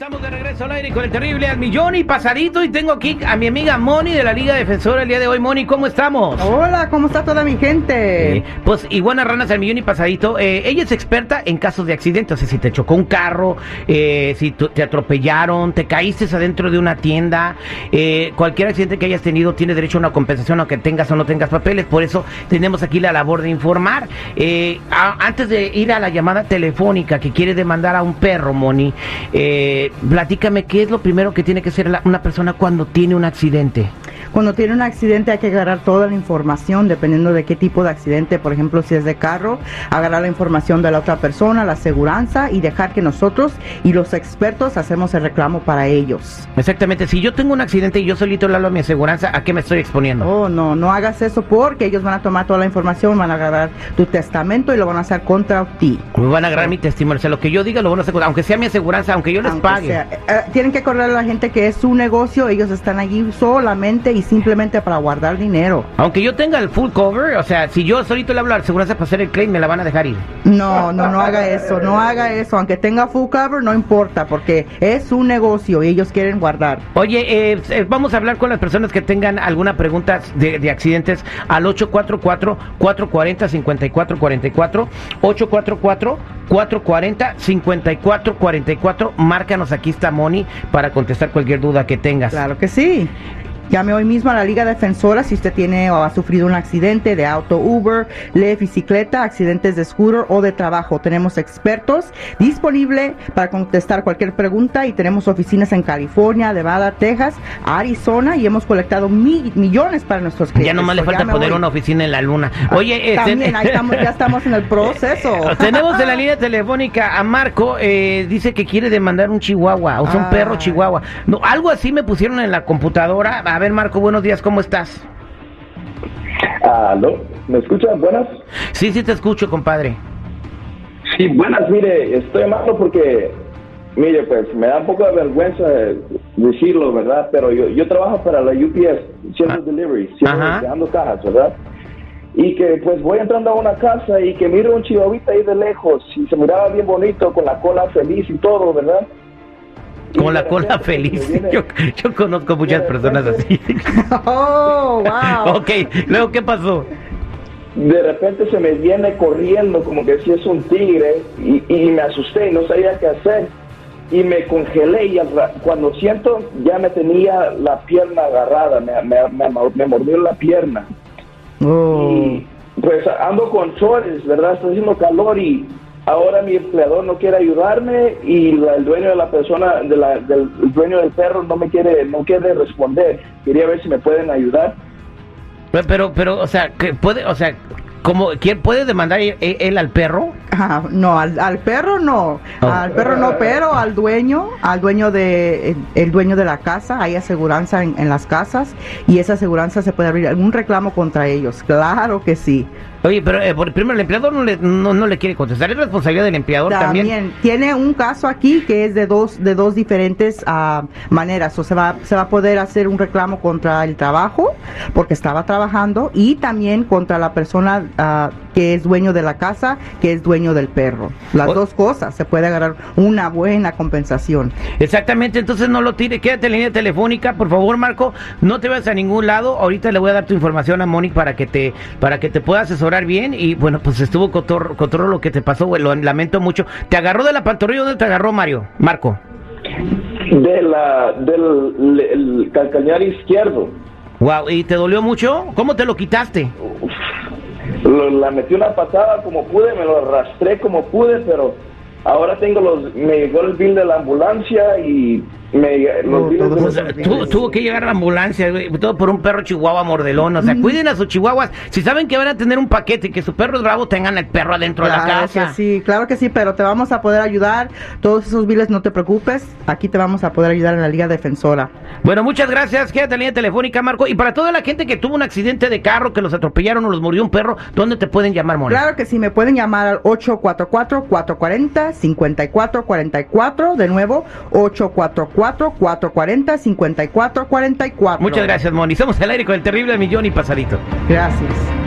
Estamos de regreso al aire con el terrible al millón y pasadito y tengo aquí a mi amiga Moni de la Liga Defensora el día de hoy. Moni, ¿cómo estamos? Hola, ¿cómo está toda mi gente? Eh, pues iguanas ranas al millón y pasadito. Eh, ella es experta en casos de accidentes. O sea, si te chocó un carro, eh, si te atropellaron, te caíste adentro de una tienda, eh, cualquier accidente que hayas tenido tiene derecho a una compensación aunque tengas o no tengas papeles. Por eso tenemos aquí la labor de informar. Eh, a- antes de ir a la llamada telefónica que quiere demandar a un perro, Moni, eh, platícame qué es lo primero que tiene que hacer una persona cuando tiene un accidente. Cuando tiene un accidente hay que agarrar toda la información, dependiendo de qué tipo de accidente, por ejemplo, si es de carro, agarrar la información de la otra persona, la aseguranza y dejar que nosotros y los expertos hacemos el reclamo para ellos. Exactamente, si yo tengo un accidente y yo solito le hablo a mi aseguranza, ¿a qué me estoy exponiendo? Oh, no, no hagas eso porque ellos van a tomar toda la información, van a agarrar tu testamento y lo van a hacer contra ti. Me van a agarrar mi testimonio, o sea, lo que yo diga lo van a hacer, aunque sea mi aseguranza, aunque yo les Aunque pague. sea, eh, tienen que acordar a la gente que es su negocio, ellos están allí solamente y simplemente para guardar dinero. Aunque yo tenga el full cover, o sea, si yo solito le hablo a la aseguranza para hacer el claim, me la van a dejar ir. No, no, no haga eso, no haga eso. Aunque tenga full cover, no importa, porque es un negocio y ellos quieren guardar. Oye, eh, eh, vamos a hablar con las personas que tengan alguna pregunta de, de accidentes al 844-440-5444. 844-440-5444. Márcanos, aquí está Moni para contestar cualquier duda que tengas. Claro que sí. Llame hoy mismo a la Liga Defensora si usted tiene o ha sufrido un accidente de auto, Uber, de bicicleta, accidentes de scooter o de trabajo. Tenemos expertos disponibles para contestar cualquier pregunta y tenemos oficinas en California, Nevada, Texas, Arizona y hemos colectado mi- millones para nuestros clientes. Ya nomás le falta poner hoy. una oficina en la luna. Oye, este- También, ahí estamos, ya estamos en el proceso. Eh, Tenemos en la línea telefónica a Marco, eh, dice que quiere demandar un chihuahua, o sea, un Ah. perro chihuahua. No, algo así me pusieron en la computadora. A ver, Marco, buenos días, ¿cómo estás? ¿Aló? ¿Me escuchan? ¿Buenas? Sí, sí te escucho, compadre. Sí, buenas. Mire, estoy llamando porque, mire, pues me da un poco de vergüenza decirlo, ¿verdad? Pero yo, yo trabajo para la UPS, siendo Ah. delivery, Ajá. dejando cajas, ¿verdad? Y que pues voy entrando a una casa y que miro un chihuahuita ahí de lejos y se miraba bien bonito, con la cola feliz y todo, ¿verdad? Con la cola feliz. Yo, yo conozco muchas personas así. Oh, wow. ok, luego, ¿qué pasó? de repente se me viene corriendo como que si es un tigre y, y me asusté y no sabía qué hacer y me congelé y cuando siento ya me tenía la pierna agarrada, me, me, me- me mordió la pierna Oh. y pues ando con chores, ¿verdad? Está haciendo calor y ahora mi empleador no quiere ayudarme y la- el dueño de la persona, de la- del el dueño del perro no me quiere, no quiere responder. Quería ver si me pueden ayudar. Pero, pero, pero, o sea, que puede, o sea, como, ¿quién puede demandar él, él al perro? Ah, no, al, al perro no, Oh. al perro no, pero al dueño, al dueño de, el, el dueño de la casa, hay aseguranza en, en las casas y esa aseguranza se puede abrir algún reclamo contra ellos, claro que sí. Oye, pero eh, por- primero el empleador no le, no, no le quiere contestar, es responsabilidad del empleador también. También tiene un caso aquí que es de dos de dos diferentes ah, maneras, o se va se va a poder hacer un reclamo contra el trabajo porque estaba trabajando y también contra la persona ah, que es dueño de la casa, que es dueño del perro. Las O- dos cosas, se puede agarrar una buena compensación. Exactamente, entonces no lo tire, quédate en línea telefónica, por favor, Marco, no te vayas a ningún lado. Ahorita le voy a dar tu información a Mónica para que te para que te pueda asesorar bien y bueno, pues estuvo cotorro, cotorro lo que te pasó, güey, lo lamento mucho. ¿Te agarró de la pantorrilla dónde te agarró Mario? Marco. De la, del el calcañar izquierdo. Wow, ¿y te dolió mucho? ¿Cómo te lo quitaste? La metí una patada como pude, me lo arrastré como pude, pero ahora tengo los, me llegó el bill de la ambulancia y me, los de tu- tuvo que llegar a la ambulancia, güey, todo por un perro chihuahua mordelón. O sea, cuiden a sus chihuahuas. Si saben que van a tener un paquete y que su perro es bravo, tengan el perro adentro de la Claro casa. que sí, claro que sí, pero te vamos a poder ayudar. Todos esos biles no te preocupes, aquí te vamos a poder ayudar en la Liga Defensora. Bueno, muchas gracias. Quédate en línea telefónica, Marco. Y para toda la gente que tuvo un accidente de carro, que los atropellaron o los murió un perro, ¿dónde te pueden llamar, Moni? Claro que sí, me pueden llamar al 844-440-5444. De nuevo, 844-440-5444. Muchas gracias, Moni. Somos el aire con el terrible millón y pasadito. Gracias.